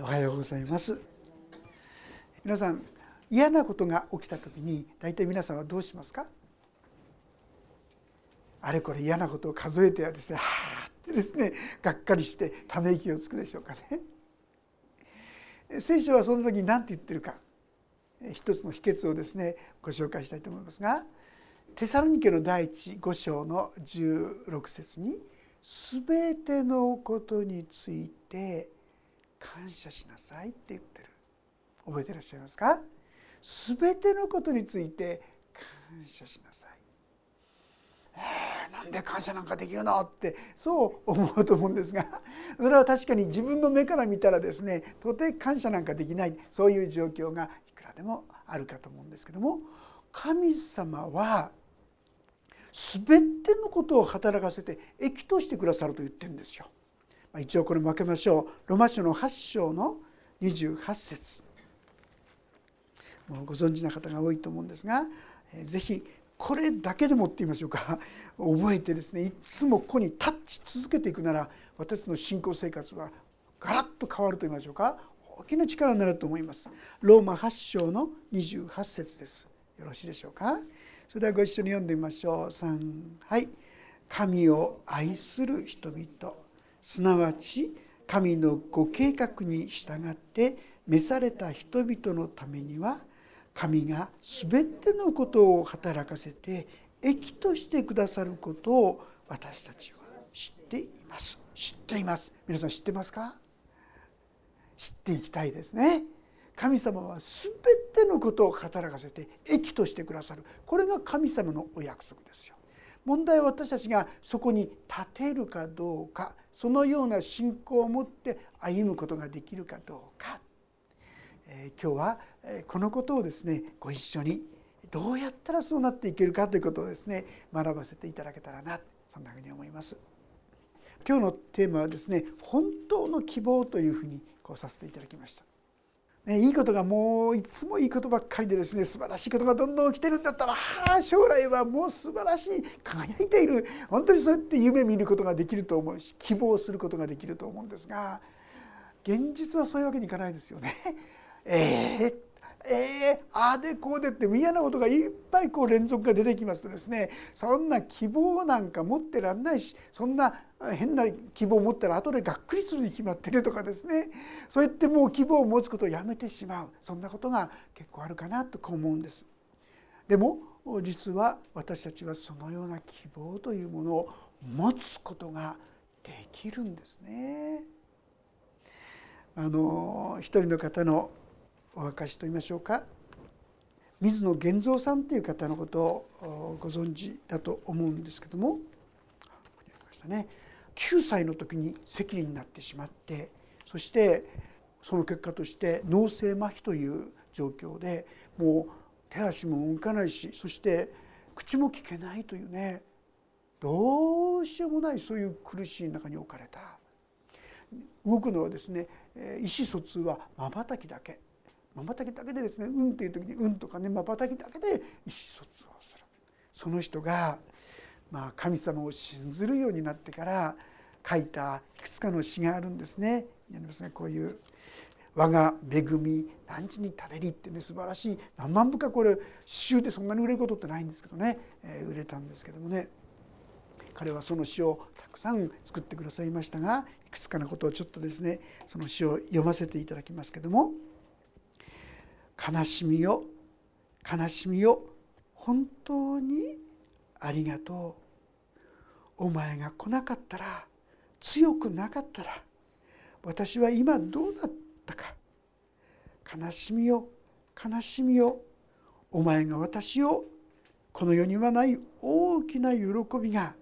おはようございます。皆さん嫌なことが起きた時に大体皆さんはどうしますか？あれこれ嫌なことを数えてはですねはあってですねがっかりしてため息をつくでしょうかね。聖書はその時に何て言ってるか一つの秘訣をですねご紹介したいと思いますがテサロニケの第一5章の16節に「すべてのことについて感謝しなさい」って言ってる覚えてらっしゃいますか？すべてのことについて感謝しなさい。えー、なんで感謝なんかできるのってそう思うと思うんですがそれは確かに自分の目から見たらですね到底感謝なんかできないそういう状況がいくらでもあるかと思うんですけども神様は全てのことを働かせて益としてくださると言ってるんですよ。一応これ負けましょう。ロマ書の8章の28節。もうご存知な方が多いと思うんですが是非これだけでもって言いましょうか。覚えてですねいつもここにタッチ続けていくなら私の信仰生活はガラッと変わると言いましょうか。大きな力になると思います。ローマ8章の28節です。よろしいでしょうか？それではご一緒に読んでみましょう。3はい。神を愛する人々。すなわち神のご計画に従って召された人々のためには神が全てのことを働かせて益としてくださることを私たちは知っています。知っています。皆さん知ってますか？知っていきたいですね。神様は全てのことを働かせて益としてくださる。これが神様のお約束ですよ。問題は私たちがそこに立てるかどうかそのような信仰を持って歩むことができるかどうか、えー、今日はこのことをですねご一緒にどうやったらそうなっていけるかということをですね学ばせていただけたらなそんなふうに思います。今日のテーマはですね本当の希望というふうにこうさせていただきました。ね、いいことがもういつもいいことばっかりでですね素晴らしいことがどんどん起きてるんだったらはあ将来はもう素晴らしい輝いている本当にそうやって夢見ることができると思うし希望することができると思うんですが現実はそういうわけにいかないですよね。えー、えー、ああでこうでって嫌なことがいっぱいこう連続が出てきますとですねそんな希望なんか持ってらんないしそんな変な希望を持ったら後でがっくりするに決まってるとかですねそうやってもう希望を持つことをやめてしまうそんなことが結構あるかなとこう思うんです。でも実は私たちはそのような希望というものを持つことができるんですね。あの一人の方のお証といいましょうか水野源三さんという方のことをご存知だと思うんですけどもね9歳の時に赤痢になってしまってそしてその結果として脳性麻痺という状況でもう手足も動かないしそして口も聞けないというねどうしようもないそういう苦しい中に置かれた動くのはですね意思疎通はまばたきだけまばたきだけでですね「うん」っていう時に「うん」とかねまばたきだけで意思疎通をする。その人が、まあ、神様を信ずるようになってから書いたいくつかの詩があるんですね。やりますねこういう「我が恵み何時に垂れり」ってね素晴らしい。何万部かこれ詩集でそんなに売れることってないんですけどね、えー、売れたんですけどもね。彼はその詩をたくさん作ってくださいましたがいくつかのことをちょっとですねその詩を読ませていただきますけども「悲しみよ悲しみよ本当にありがとう。お前が来なかったら強くなかったら私は今どうだったか。悲しみよ悲しみよお前が私をこの世にはない大きな喜びが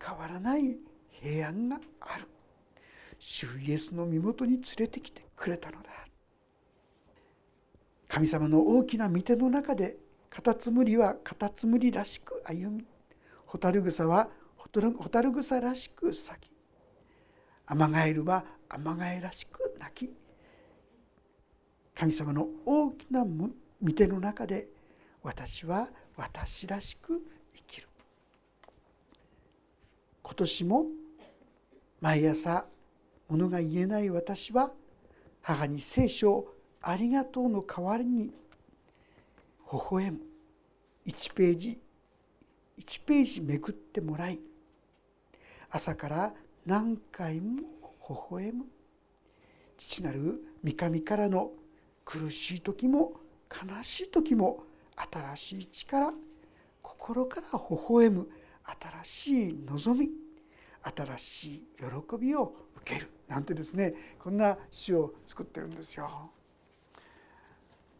変わらない平安がある。主イエスの身元に連れてきてくれたのだ。神様の大きな御手の中でカタツムリはカタツムリらしく歩みホタルグサはホタルグサらしく咲きアマガエルはアマガエらしく泣き神様の大きな御手の中で私は私らしく生きる。今年も毎朝物が言えない私は母に聖書ありがとうの代わりに微笑む。1ページ1ページめくってもらい朝から何回も微笑む。父なる三上からの苦しい時も悲しい時も新しい力心から微笑む。新しい望み新しい喜びを受ける。なんてですねこんな詩を作ってるんですよ。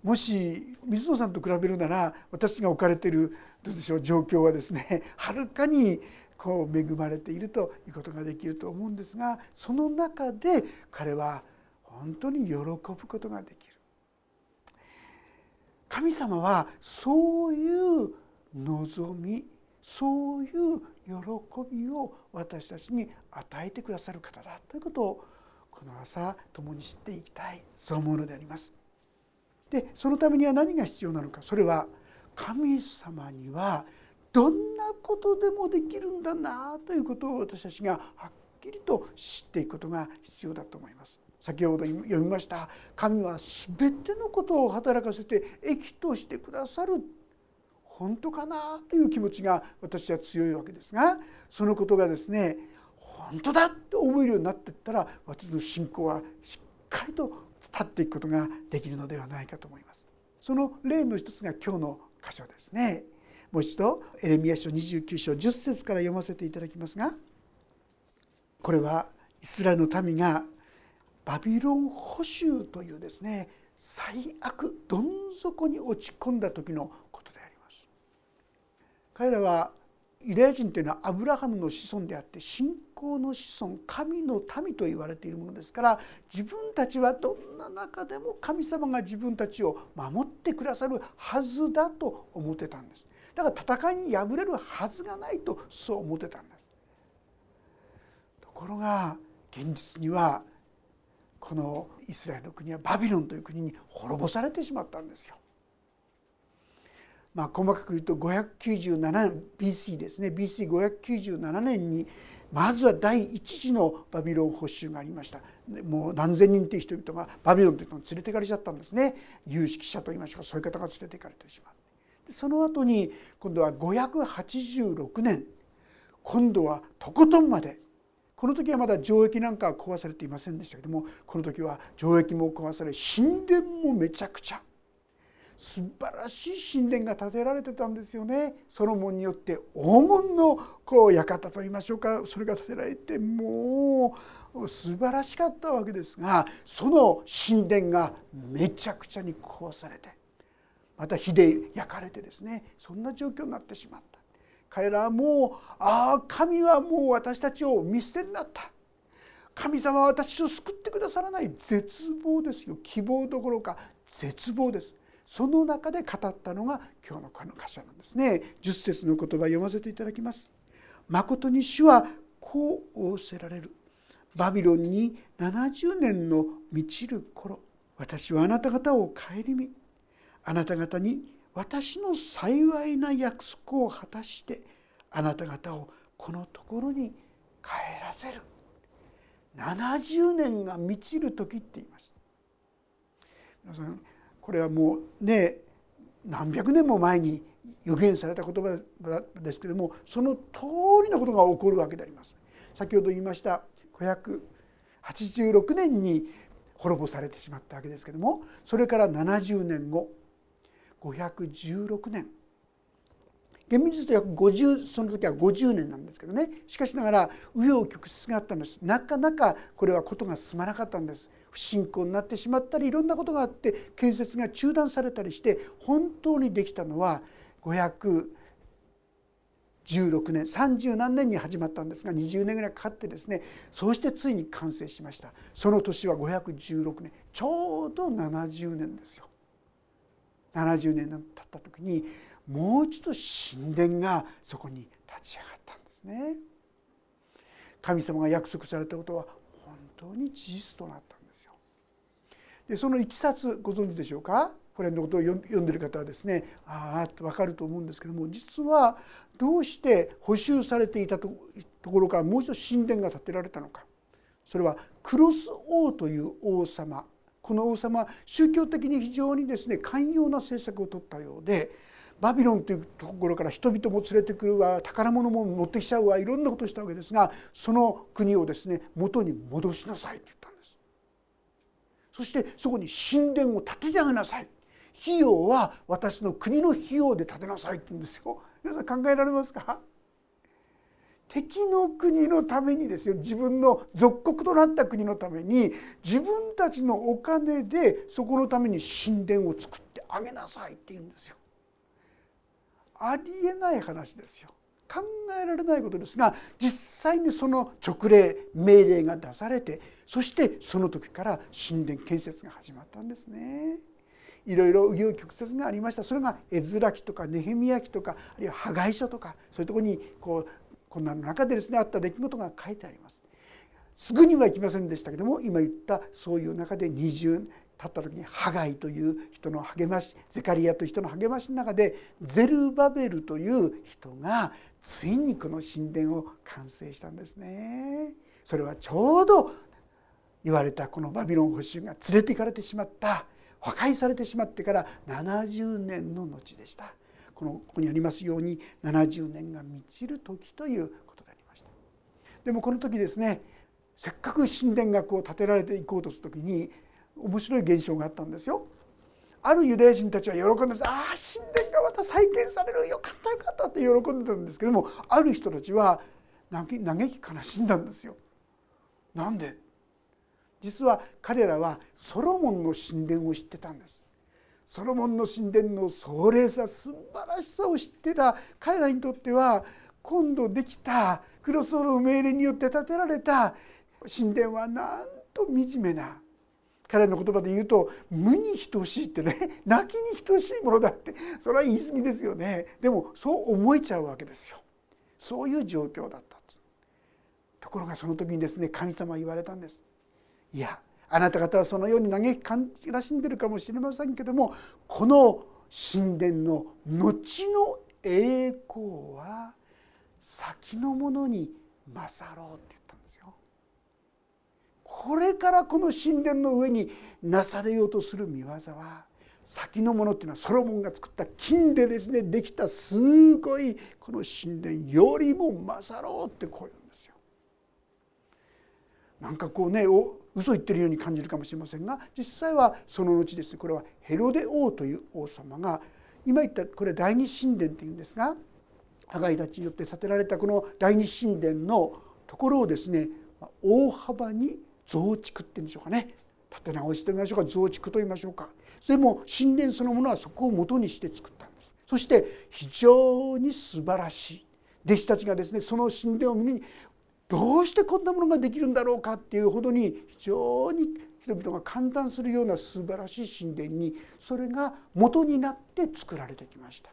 もし水野さんと比べるなら私が置かれているどうでしょう状況はですね はるかにこう恵まれているということができると思うんですがその中で彼は本当に喜ぶことができる。神様はそういう望みそういう喜びを私たちに与えてくださる方だということをこの朝共に知っていきたいそう思うのであります。でそのためには何が必要なのか。それは神様にはどんなことでもできるんだなということを私たちがはっきりと知っていくことが必要だと思います。先ほど読みました。神は全てのことを働かせて益としてくださる。本当かなという気持ちが私は強いわけですがそのことがですね本当だと思えるようになっていったら私の信仰はしっかりと立っていくことができるのではないかと思います。その例の一つが今日の箇所ですね。もう一度エレミア書29章10節から読ませていただきますがこれはイスラエルの民がバビロン捕囚というですね最悪どん底に落ち込んだ時のことであります彼らはユダヤ人というのはアブラハムの子孫であって信仰の子孫神の民と言われているものですから自分たちはどんな中でも神様が自分たちを守ってくださるはずだと思ってたんですだから戦いに敗れるはずがないとそう思ってたんですところが現実にはこのイスラエルの国はバビロンという国に滅ぼされてしまったんですよ。まあ、細かく言うと597年 BC ですね。BC597 年にまずは第一次のバビロン保守がありました。もう何千人という人々がバビロンというのを連れていかれちゃったんですね。有識者といいましょうかそういう方が連れていかれてしまうその後に今度は586年今度はとことんまでこの時はまだ城壁なんかは壊されていませんでしたけどもこの時は城壁も壊され神殿もめちゃくちゃ素晴らしい神殿が建てられてたんですよね。ソロモンによって黄金のこう館といいましょうか。それが建てられてもう素晴らしかったわけですがその神殿がめちゃくちゃに壊されてまた火で焼かれてですねそんな状況になってしまった。彼らはもうああ神はもう私たちを見捨てになった。神様は私を救ってくださらない絶望ですよ。希望どころか絶望です。その中で語ったのが今日のこの箇所なんですね。10節の言葉読ませていただきます。誠に主はこう仰せられる。バビロンに70年の満ちる頃。私はあなた方を顧み。あなた方に私の幸いな約束を果たして。あなた方をこのところに帰らせる。70年が満ちる時って言います。皆さんこれはもうね何百年も前に予言された言葉ですけどもその通りのことが起こるわけであります。先ほど言いました586年に滅ぼされてしまったわけですけどもそれから70年後516年厳密に言うと約50その時は50年なんですけどね。しかしながら紆余曲折があったんです。なかなかこれはことが進まなかったんです。不信仰になってしまったりいろんなことがあって建設が中断されたりして本当にできたのは516年30何年に始まったんですが20年ぐらいかかってですねそうしてついに完成しました。その年は516年。ちょうど70年ですよ。70年経った時にもう一度神殿がそこに立ち上がったんですね。神様が約束されたことは本当に事実となったんですよ。でそのいきさつご存知でしょうか？これのことを読んでる方はですねああと分かると思うんですけども実はどうして補修されていたところからもう一度神殿が建てられたのかそれはクロス王という王様この王様は宗教的に非常にですね寛容な政策を取ったようでバビロンというところから人々も連れてくるわ宝物も持ってきちゃうわいろんなことをしたわけですがその国をですね元に戻しなさいって言ったんです。そしてそこに神殿を建ててあげなさい。費用は私の国の費用で建てなさいって言うんですよ。皆さん考えられますか？敵の国のためにですよ。自分の属国となった国のために自分たちのお金でそこのために神殿を作ってあげなさいって言うんですよ。ありえない話ですよ考えられないことですが実際にその勅令命令が出されてそしてその時から神殿建設が始まったんですね。いろいろ紆余曲折がありましたそれが絵面記とかネヘミヤ記とかあるいは破壊書とかそういうとこにこうこんなの中でですねあった出来事が書いてあります。すぐにはいきませんでしたけども今言ったそういう中で20立った時にハガイという人の励ましゼカリアという人の励ましの中でゼルバベルという人がついにこの神殿を完成したんですね。それはちょうど言われたこのバビロン捕囚が連れて行かれてしまった破壊されてしまってから70年の後でした。このここにありますように70年が満ちる時ということでありました。でもこの時ですねせっかく神殿がこう建てられていこうとする時に面白い現象があったんですよ。あるユダヤ人たちは喜んでああ神殿がまた再建されるよかったよかったって喜んでたんですけどもある人たちは嘆き悲しんだんですよ。なんで？実は彼らはソロモンの神殿を知ってたんです。ソロモンの神殿の壮麗さ素晴らしさを知ってた彼らにとっては今度できたクロスオロ命令によって建てられた神殿はなんと惨めな彼の言葉で言うと無に等しいってね 泣きに等しいものだってそれは言い過ぎですよね。でもそう思えちゃうわけですよ。そういう状況だったところがその時にですね神様は言われたんです。いやあなた方はそのように嘆き感じらしんでるかもしれませんけどもこの神殿の後の栄光は先のものに勝ろうって言っ。これからこの神殿の上になされようとする見業は先のものっていうのはソロモンが作った金でですねできたすごいこの神殿よりも勝ろうってこういうんですよ。なんかこうね嘘言ってるように感じるかもしれませんが実際はその後です。ねこれはヘロデ王という王様が今言ったこれ第二神殿っていうんですがハガイたちによって建てられたこの第二神殿のところをですね大幅に増築っていうんでしょうかね。建て直しと言いましょうか。増築と言いましょうか。でも神殿そのものはそこを元にして作ったんです。そして非常に素晴らしい弟子たちがですねその神殿を見にどうしてこんなものができるんだろうかっていうほどに非常に人々が感嘆するような素晴らしい神殿にそれが元になって作られてきました。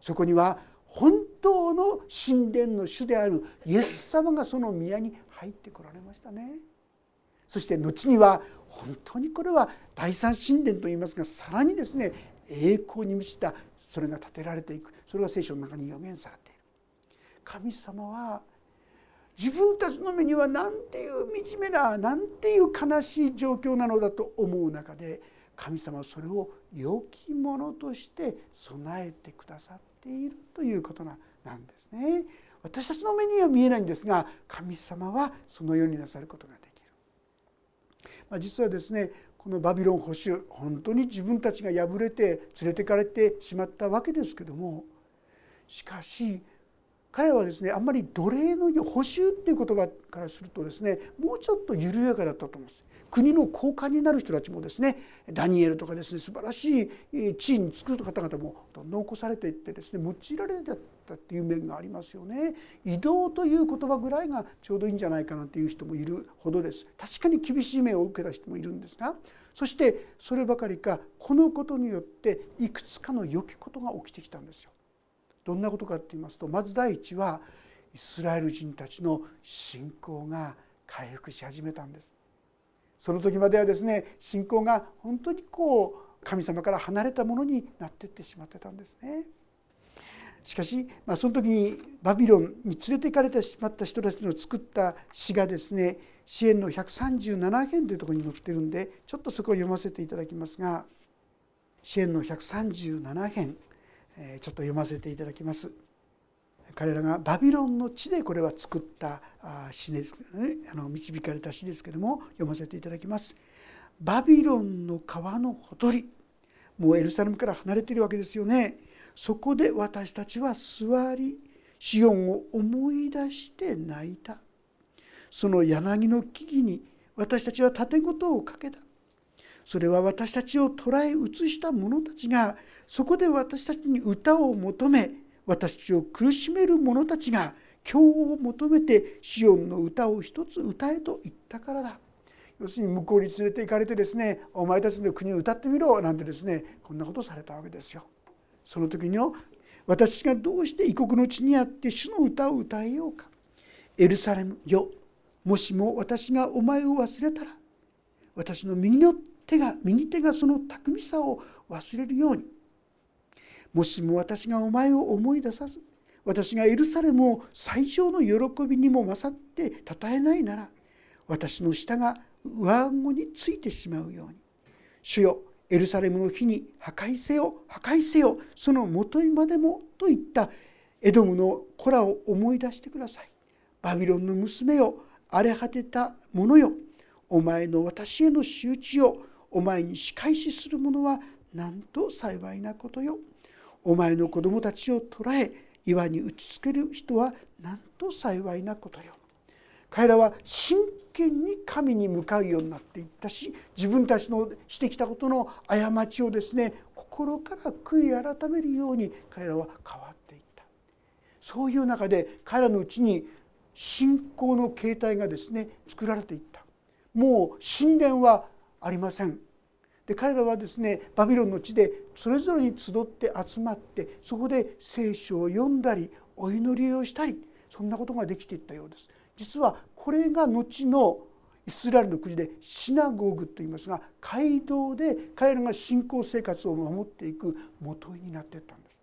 そこには本当の神殿の主であるイエス様がその宮に入ってこられましたね。そして後には本当にこれは第三神殿といいますがさらにですね栄光に満ちたそれが建てられていくそれが聖書の中に予言されている神様は自分たちの目にはなんていう惨めななんていう悲しい状況なのだと思う中で神様はそれを良きものとして備えてくださっているということなんですね。私たちの目には見えないんですが神様はそのようになさることができる。まあ、実はですねこのバビロン保守本当に自分たちが敗れて連れてかれてしまったわけですけどもしかし彼はですねあんまり奴隷の補修っていう言葉からするとですねもうちょっと緩やかだったと思うんです。国の高官になる人たちもですねダニエルとかですね素晴らしい地位につく方々もどんどん起こされていってですね用いられてたっていう面がありますよね。移動という言葉ぐらいがちょうどいいんじゃないかなっていう人もいるほどです。確かに厳しい目を受けた人もいるんですがそしてそればかりかこのことによっていくつかの良きことが起きてきたんですよ。どんなことかって言いますとまず第一はイスラエル人たちの信仰が回復し始めたんですその時まではですね信仰が本当にこう神様から離れたものになっていってしまってたんですねしかし、まあ、その時にバビロンに連れて行かれてしまった人たちの作った詩がですね支援の137編というところに載ってるんでちょっとそこを読ませていただきますが支援の137編ちょっと読ませていただきます。彼らがバビロンの地でこれは作った詩ですねあの導かれた詩ですけども読ませていただきます。バビロンの川のほとりもうエルサレムから離れてるわけですよね。そこで私たちは座りシオンを思い出して泣いたその柳の木々に私たちは盾事をかけたそれは私たちを捉え移した者たちがそこで私たちに歌を求め私たちを苦しめる者たちが今日を求めてシオンの歌を一つ歌えと言ったからだ。要するに向こうに連れて行かれてですねお前たちの国を歌ってみろなんてですねこんなことされたわけですよ。その時に私がどうして異国の地にあって主の歌を歌えようか。エルサレムよもしも私がお前を忘れたら私の右の手が右手がその巧みさを忘れるように。もしも私がお前を思い出さず私がエルサレムを最上の喜びにも勝って称えないなら私の舌が上顎についてしまうように。主よエルサレムの日に破壊せよ破壊せよそのもといまでもといったエドムの子らを思い出してください。バビロンの娘よ荒れ果てた者よお前の私への仕打ちをお前に仕返しする者はなんと幸いなことよ。お前の子供たちを捕らえ岩に打ちつける人はなんと幸いなことよ。彼らは真剣に神に向かうようになっていったし自分たちのしてきたことの過ちをですね心から悔い改めるように彼らは変わっていった。そういう中で彼らのうちに信仰の形態がですね作られていった。もう神殿はありません。で彼らはですねバビロンの地でそれぞれに集って集まってそこで聖書を読んだりお祈りをしたりそんなことができていったようです。実はこれが後のイスラエルの国でシナゴーグといいますが街道で彼らが信仰生活を守っていくもといになっていったんです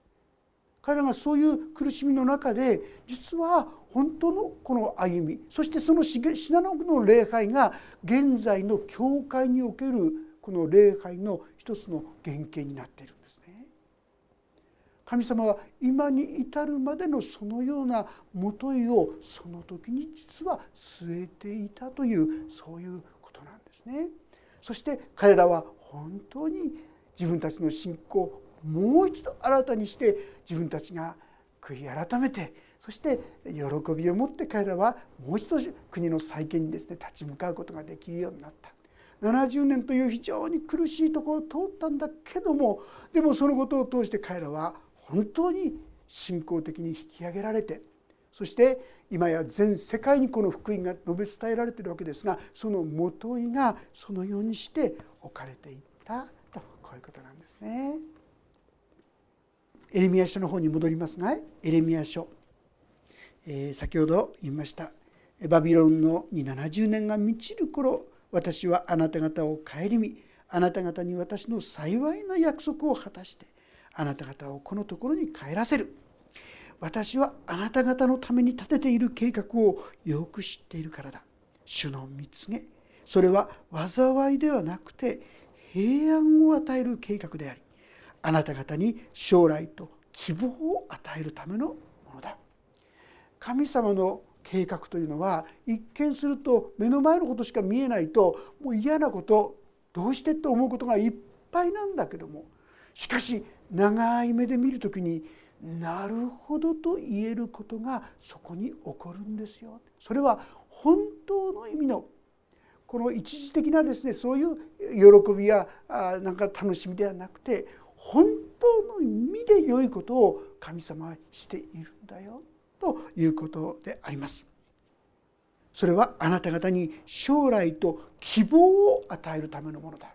彼らがそういう苦しみの中で実は本当のこの歩みそしてそのシナゴーグの礼拝が現在の教会におけるこの礼拝の一つの原型になっているんですね神様は今に至るまでのそのようなもといをその時に実は据えていたというそういうことなんですね。そして彼らは本当に自分たちの信仰をもう一度新たにして自分たちが悔い改めてそして喜びを持って彼らはもう一度国の再建にですね立ち向かうことができるようになった。70年という非常に苦しいところを通ったんだけどもでもそのことを通して彼らは本当に信仰的に引き上げられてそして今や全世界にこの福音が述べ伝えられているわけですがそのもといがそのようにして置かれていったとこういうことなんですね。エレミア書の方に戻りますがエレミア書、えー、先ほど言いましたバビロンのに70年が満ちる頃私はあなた方を顧みあなた方に私の幸いな約束を果たしてあなた方をこのところに帰らせる。私はあなた方のために立てている計画をよく知っているからだ。主の見告げそれは災いではなくて平安を与える計画でありあなた方に将来と希望を与えるためのものだ。神様の計画というのは一見すると目の前のことしか見えないともう嫌なことどうしてって思うことがいっぱいなんだけどもしかし長い目で見る時になるほどと言えることがそこに起こるんですよ。それは本当の意味のこの一時的なですねそういう喜びやなんか楽しみではなくて本当の意味で良いことを神様はしているんだよということであります。それはあなた方に将来と希望を与えるためのものだ。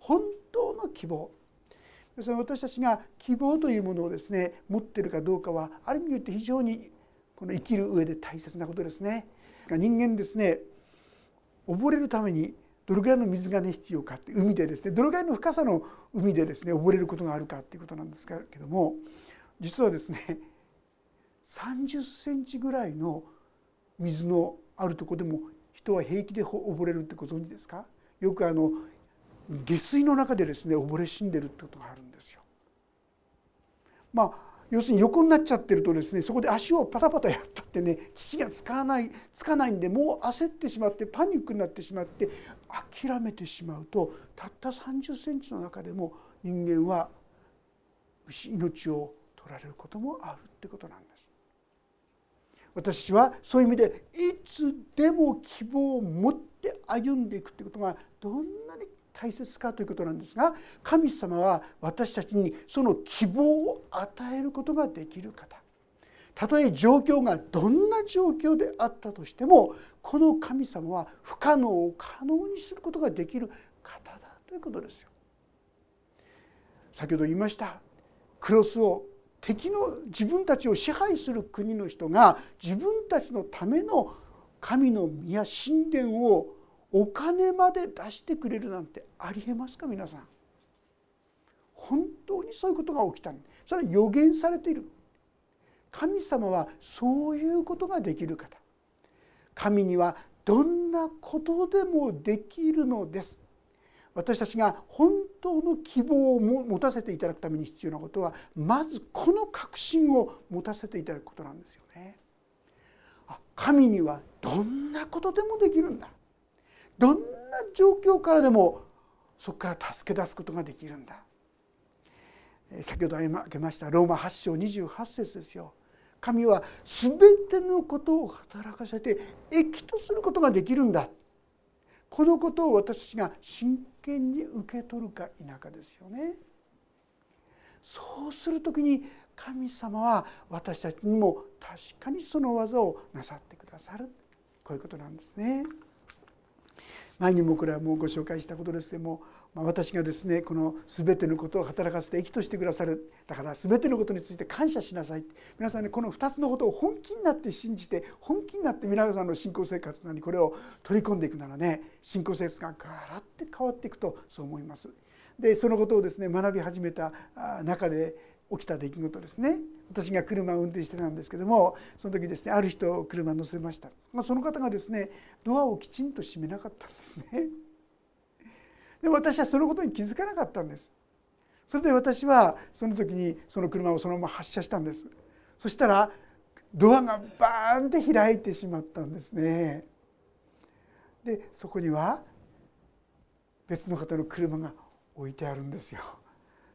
本当の希望その私たちが希望というものをですね持ってるかどうかはある意味によって非常にこの生きる上で大切なことですね。人間ですね溺れるためにどれぐらいの水がね必要かって海でですねどれぐらいの深さの海でですね溺れることがあるかっていうことなんですけども実はですね30センチぐらいの水のあるとこでも人は平気で溺れるってご存知ですか？よくあの下水の中でですね溺れ死んでるってことがあるんですよ。まあ要するに横になっちゃってるとですねそこで足をパタパタやったってね土がつかないつかないんでもう焦ってしまってパニックになってしまって諦めてしまうとたった3 0センチの中でも人間は命を取られることもあるってことなんです。私はそういう意味でいつでも希望を持って歩んでいくということがどんなに大切かということなんですが神様は私たちにその希望を与えることができる方たとえ状況がどんな状況であったとしてもこの神様は不可能を可能にすることができる方だということですよ。先ほど言いましたクロスを敵の自分たちを支配する国の人が自分たちのための神の宮神殿をお金まで出してくれるなんてありえますか皆さん。本当にそういうことが起きたそれは予言されている。神様はそういうことができる方。神にはどんなことでもできるのです。私たちが本当の希望を持たせていただくために必要なことはまずこの確信を持たせていただくことなんですよね。神にはどんなことでもできるんだ。どんな状況からでもそこから助け出すことができるんだ。先ほど挙げましたローマ8章28節ですよ。神は全てのことを働かせて益とすることができるんだ。このことを私たちが真剣に受け取るか否かですよねそうする時に神様は私たちにも確かにその技をなさってくださるこういうことなんですね。前にもこれはもうご紹介したことですけども、私がですねこの全てのことを働かせて益としてくださるだから全てのことについて感謝しなさい。皆さんねこの2つのことを本気になって信じて本気になって皆さんの信仰生活なにこれを取り込んでいくならね信仰生活がガラッて変わっていくとそう思います。でそのことをですね学び始めた中で起きた出来事ですね。私が車を運転してたんですけどもその時ですねある人を車に乗せました、まあ、その方がですねドアをきちんと閉めなかったんですね。で私はそのことに気づかなかったんです。それで私はその時にその車をそのまま発車したんです。そしたらドアがバーンって開いてしまったんですね。でそこには別の方の車が置いてあるんですよ。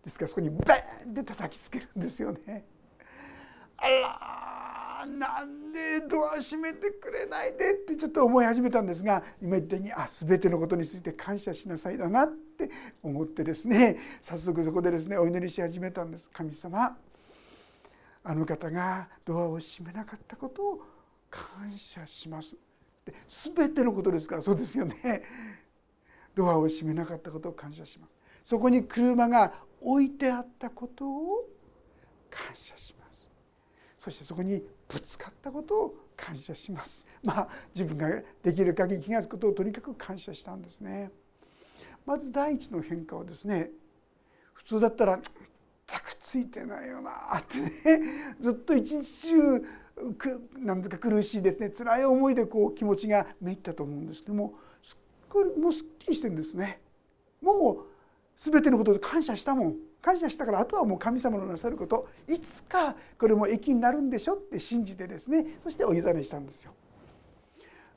ですからそこにバーンって叩きつけるんですよね。あらなんでドア閉めてくれないでってちょっと思い始めたんですが今言ったようにあ全てのことについて感謝しなさいだなって思ってですね 早速そこでですねお祈りし始めたんです。神様あの方がドアを閉めなかったことを感謝します。で全てのことですからそうですよね。ドアを閉めなかったことを感謝します。そこに車が置いてあったことを感謝します。そしてそこにぶつかったことを感謝します。まあ自分ができる限り気が付くことをとにかく感謝したんですね。まず第一の変化はですね普通だったら全くついてないよなってね。ずっと一日中く何ですか苦しいですね。辛い思いでこう気持ちがめいったと思うんですけどもすっごいもうすっきりしてるんですね。もう全てのことで感謝したもん。感謝したからあとはもう神様のなさることいつかこれも益になるんでしょって信じてですねそしてお委ねしたんですよ。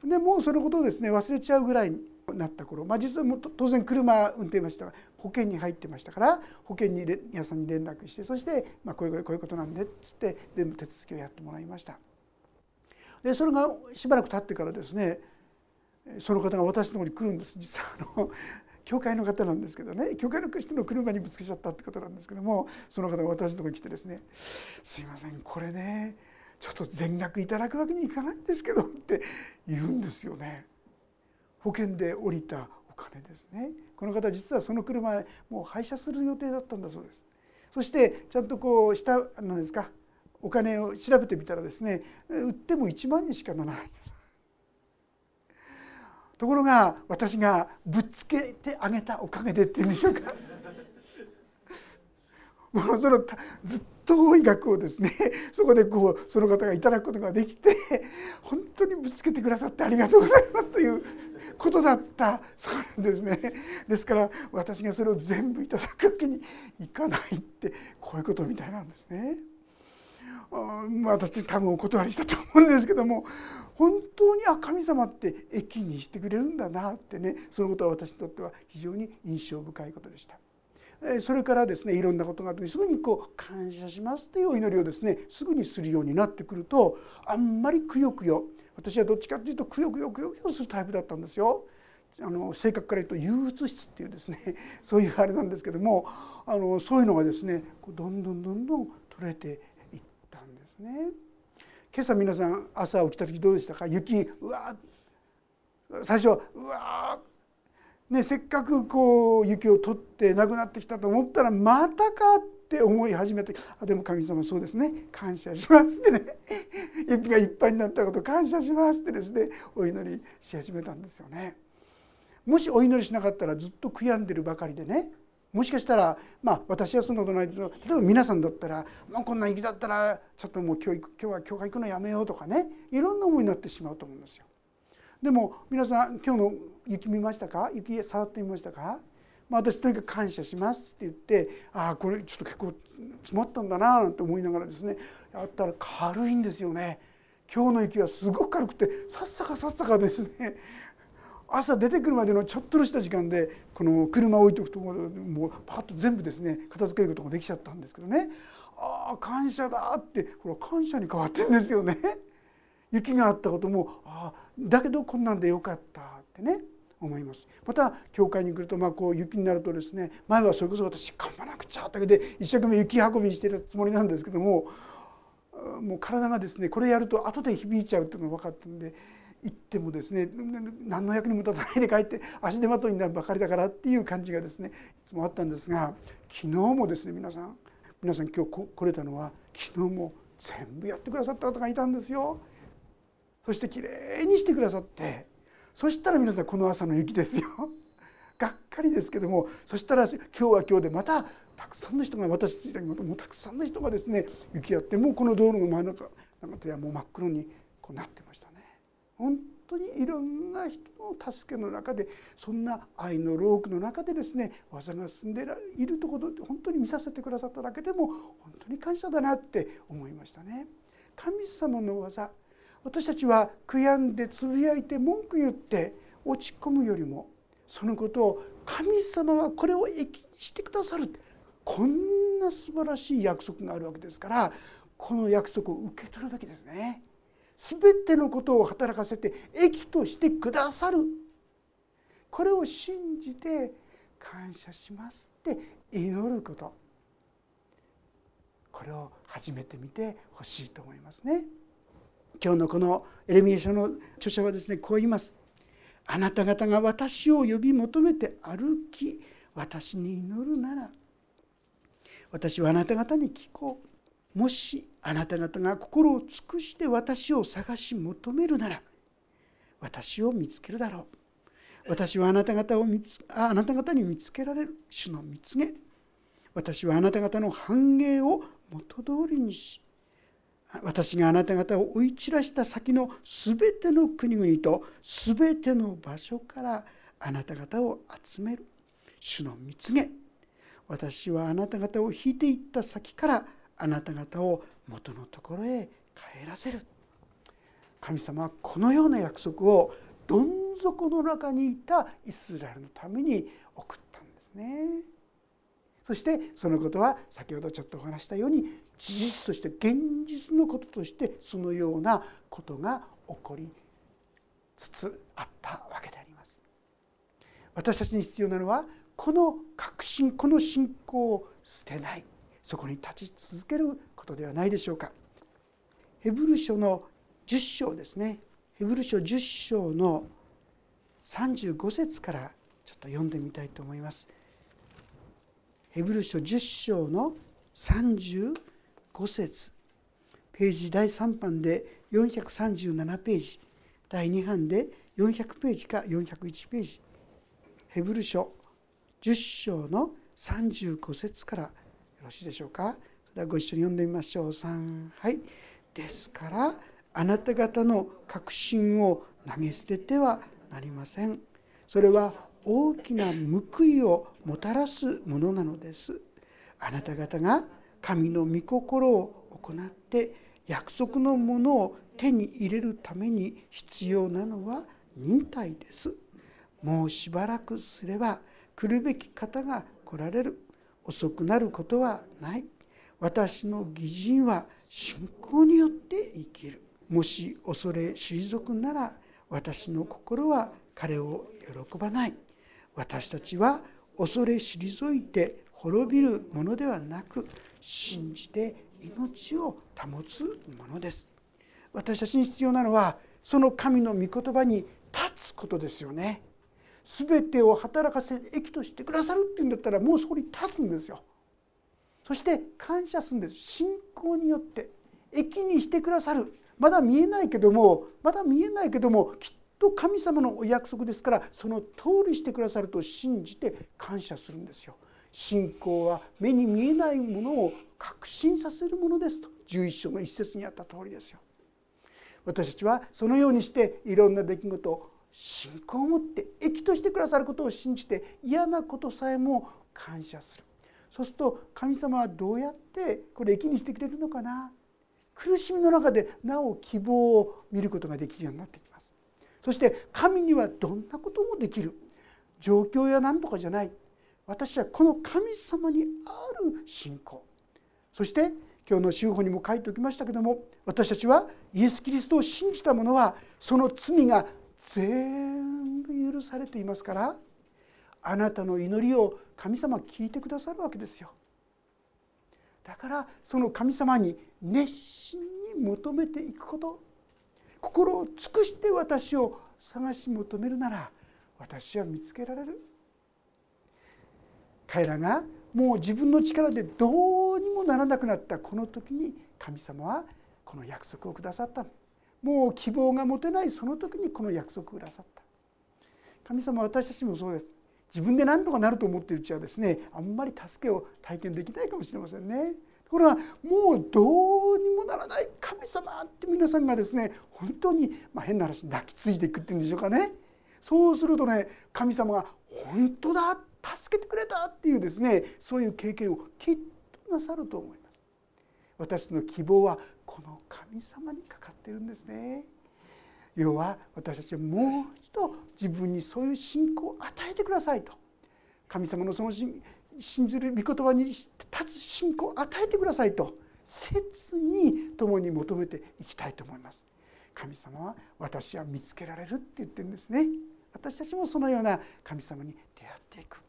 でもうそのことをですね忘れちゃうぐらいになった頃、まあ、実はもう当然車運転ました保険に入ってましたから保険に屋さんに連絡してそして、まあ、こういうこういうことなんでっつって全部手続きをやってもらいました。でそれがしばらく経ってからですねその方が私の方に来るんです実はあの教会の方なんですけどね教会の人の車にぶつけちゃったってことなんですけどもその方が私のところに来てですね「すいませんこれねちょっと全額いただくわけにいかないんですけど」って 言うんですよね。保険で降りたお金ですね。この方実はその車もう廃車する予定だったんだそうです。そしてちゃんとこう下なんですかお金を調べてみたらですね売っても1万にしかならないんです。ところが私がぶっつけてあげたおかげでっていうんでしょうか。もうそのずっ遠い額をですね。そこでこうその方がいただくことができて 本当にぶつけてくださってありがとうございますということだったそうなんですね。ですから私がそれを全部いただくわけにいかないってこういうことみたいなんですね。私多分お断りしたと思うんですけども本当にあ神様って益にしてくれるんだなってねそのことは私にとっては非常に印象深いことでした。それからですねいろんなことがある時すぐにこう感謝しますというお祈りをですねすぐにするようになってくるとあんまりくよくよ私はどっちかというとくよくよくよくよするタイプだったんですよ。あの性格から言うと憂鬱質っていうですね そういうあれなんですけどもあのそういうのがですねどんどんどんどん取れていったんですね。今朝皆さん朝起きた時どうでしたか？雪うわ最初はうわね、せっかくこう雪を取ってなくなってきたと思ったらまたかって思い始めてあでも神様そうですね。感謝しますってね。雪がいっぱいになったこと感謝しますってですね。お祈りし始めたんですよね。もしお祈りしなかったらずっと悔やんでるばかりでね。もしかしたらまあ私はそんなことないけど例えば皆さんだったらもうこんな雪だったらちょっともう今日今日は教会行くのやめようとかねいろんな思いになってしまうと思うんですよ。でも皆さん今日の雪見ましたか？雪触ってみましたか、まあ、私とにかく感謝しますって言ってああこれちょっと結構詰まったんだななんて思いながらですねやったら軽いんですよね。今日の雪はすごく軽くてさっさかさっさかですね朝出てくるまでのちょっとのした時間でこの車を置いておくともうパッと全部ですね片付けることができちゃったんですけどねああ感謝だってほら感謝に変わってんですよね。雪があったこともああだけどこんなんでよかったってね思いますまた教会に来るとまあこう雪になるとですね前はそれこそ私頑張らなくちゃだけで一生懸命雪運びしてたつもりなんですけどももう体がですねこれやると後で響いちゃうっていうのが分かったんで行ってもですね何の役にも立たないで帰って足手まといになるばかりだからっていう感じがですねいつもあったんですが昨日もですね皆さん皆さん今日来れたのは昨日も全部やってくださった方がいたんですよ。そしてきれいにしてくださってそしたら皆さんこの朝の雪ですよがっかりですけどもそしたら今日は今日でまたたくさんの人が私たちももたくさんの人がですね雪やってもうこの道路の真ん中なんかはもう真っ黒にこうなってました。本当にいろんな人の助けの中でそんな愛のロークの中でですね技が進んでいるところ本当に見させてくださっただけでも本当に感謝だなって思いましたね。神様の技私たちは悔やんでつぶやいて文句言って落ち込むよりもそのことを神様はこれを益にしてくださるこんな素晴らしい約束があるわけですからこの約束を受け取るべきですね。全てのことを働かせて益としてくださるこれを信じて感謝しますって祈ることこれを始めてみてほしいと思いますね。今日のこのエレミエ書の著者はですねこう言います。あなた方が私を呼び求めて歩き私に祈るなら私はあなた方に聞こうもしあなた方が心を尽くして私を探し求めるなら私を見つけるだろう。私はあなた方を見つあなた方に見つけられる主の見つげ私はあなた方の繁栄を元通りにし私があなた方を追い散らした先の全ての国々と全ての場所からあなた方を集める主の蜜げ私はあなた方を引いていった先からあなた方を元のところへ帰らせる神様はこのような約束をどん底の中にいたイスラエルのために送ったんですね。そしてそのことは先ほどちょっとお話したように事実として現実のこととしてそのようなことが起こりつつあったわけであります。私たちに必要なのはこの確信この信仰を捨てないそこに立ち続けることではないでしょうか。ヘブル書の10章ですねヘブル書10章の35節からちょっと読んでみたいと思います。ヘブル書10章の35節ページ第3版で437ページ第2版で400ページか401ページヘブル書10章の35節からろしいでしょうか？ご一緒に読んでみましょう。3はい。ですからあなた方の確信を投げ捨ててはなりません。それは大きな報いをもたらすものなのです。あなた方が神の御心を行って約束のものを手に入れるために必要なのは忍耐です。もうしばらくすれば来るべき方が来られる。遅くなることはない。私の義人は信仰によって生きる。もし恐れ退くなら私の心は彼を喜ばない。私たちは恐れ退いて滅びるものではなく信じて命を保つものです。私たちに必要なのはその神の御言葉に立つことですよね。全てを働かせ益としてくださるっていうんだったらもうそこに立つんですよそして感謝するんです信仰によって益にしてくださるまだ見えないけどもまだ見えないけどもきっと神様のお約束ですからその通りしてくださると信じて感謝するんですよ。信仰は目に見えないものを確信させるものですと11章の一節にあった通りですよ。私たちはそのようにしていろんな出来事を信仰を持って益としてくださることを信じて嫌なことさえも感謝する。そうすると神様はどうやってこれ益にしてくれるのかな？苦しみの中でなお希望を見ることができるようになってきます。そして神にはどんなこともできる。状況や何とかじゃない。私はこの神様にある信仰。そして今日の修法にも書いておきましたけども私たちはイエス・キリストを信じた者はその罪が全部許されていますからあなたの祈りを神様聞いてくださるわけですよ。だからその神様に熱心に求めていくこと心を尽くして私を探し求めるなら私は見つけられる彼らがもう自分の力でどうにもならなくなったこの時に神様はこの約束をくださったもう希望が持てないその時にこの約束をくださった神様私たちもそうです自分で何とかなると思っているうちはですねあんまり助けを体験できないかもしれませんね。ところがもうどうにもならない神様って皆さんがですね本当に、まあ、変な話泣きついていくっていうんでしょうかねそうするとね神様が本当だ助けてくれたっていうですねそういう経験をきっとなさると思います。私の希望はこの神様にかかっているんですね。要は私たちはもう一度自分にそういう信仰を与えてくださいと。神様のその信ずる御言葉に立つ信仰を与えてくださいと。切に共に求めていきたいと思います。神様は私は見つけられるって言ってるんですね。私たちもそのような神様に出会っていく、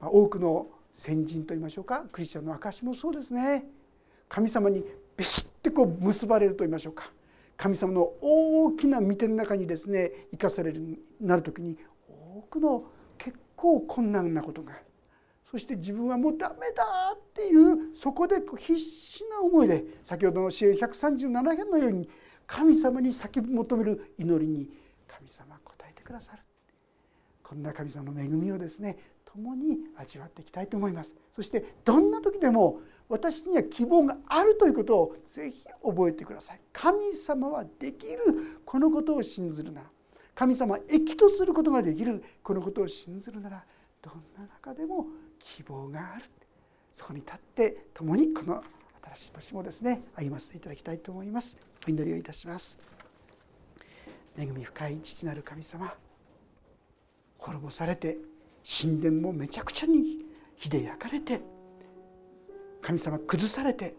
まあ、多くの先人といいましょうか。クリスチャンの証もそうですね。神様にビシッてこう結ばれると言いましょうか。神様の大きな御手の中にですね生かされるなる時に多くの結構困難なことがある。そして自分はもうダメだっていうそこで必死な思いで先ほどの詩篇137編のように神様に先求める祈りに神様は答えてくださる。こんな神様の恵みをですね共に味わっていきたいと思います。そしてどんな時でも私には希望があるということをぜひ覚えてください。神様はできるこのことを信ずるなら。神様は益とすることができるこのことを信ずるなら。どんな中でも希望がある。そこに立って共にこの新しい年もですね歩ませていただきたいと思います。お祈りをいたします。恵み深い父なる神様滅ぼされて神殿もめちゃくちゃに火で焼かれて神様崩されて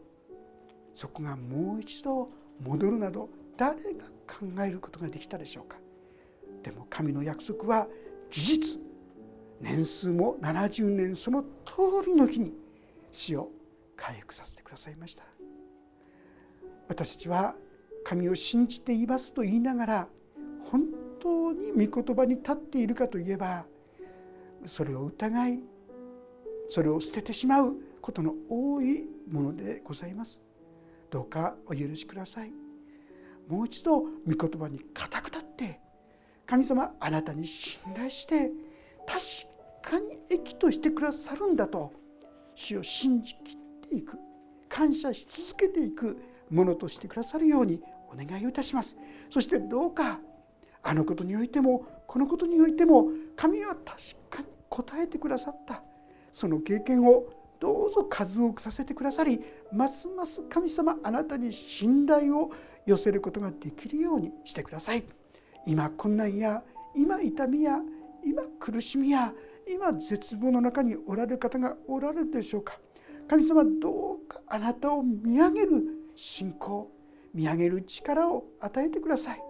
そこがもう一度戻るなど誰が考えることができたでしょうか。でも神の約束は事実。年数も70年その通りの日に死を回復させてくださいました。私たちは神を信じていますと言いながら本当に御言葉に立っているかといえばそれを疑いそれを捨ててしまうことの多いものでございます。どうかお許しください。もう一度御言葉に固く立って神様あなたに信頼して確かに益としてくださるんだと死を信じきっていく感謝し続けていくものとしてくださるようにお願いをいたします。そしてどうかあのことにおいてもこのことにおいても神は確かに答えてくださった。その経験をどうぞ数多くさせてくださりますます神様あなたに信頼を寄せることができるようにしてください。今困難や今痛みや今苦しみや今絶望の中におられる方がおられるでしょうか。神様どうかあなたを見上げる信仰見上げる力を与えてください。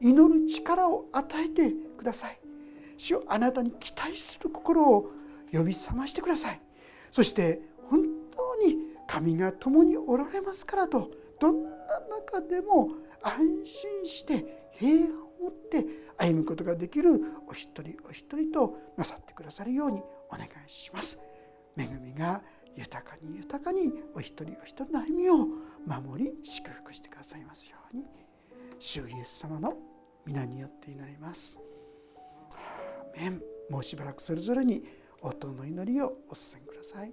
祈る力を与えてください。主をあなたに期待する心を呼び覚ましてくださいそして本当に神が共におられますからとどんな中でも安心して平安を持って歩むことができるお一人お一人となさってくださるようにお願いします。恵みが豊かに豊かにお一人お一人の歩みを守り祝福してくださいますように主イエス様の皆によって祈ります。メンもうしばらくそれぞれに音の祈りをお進めください。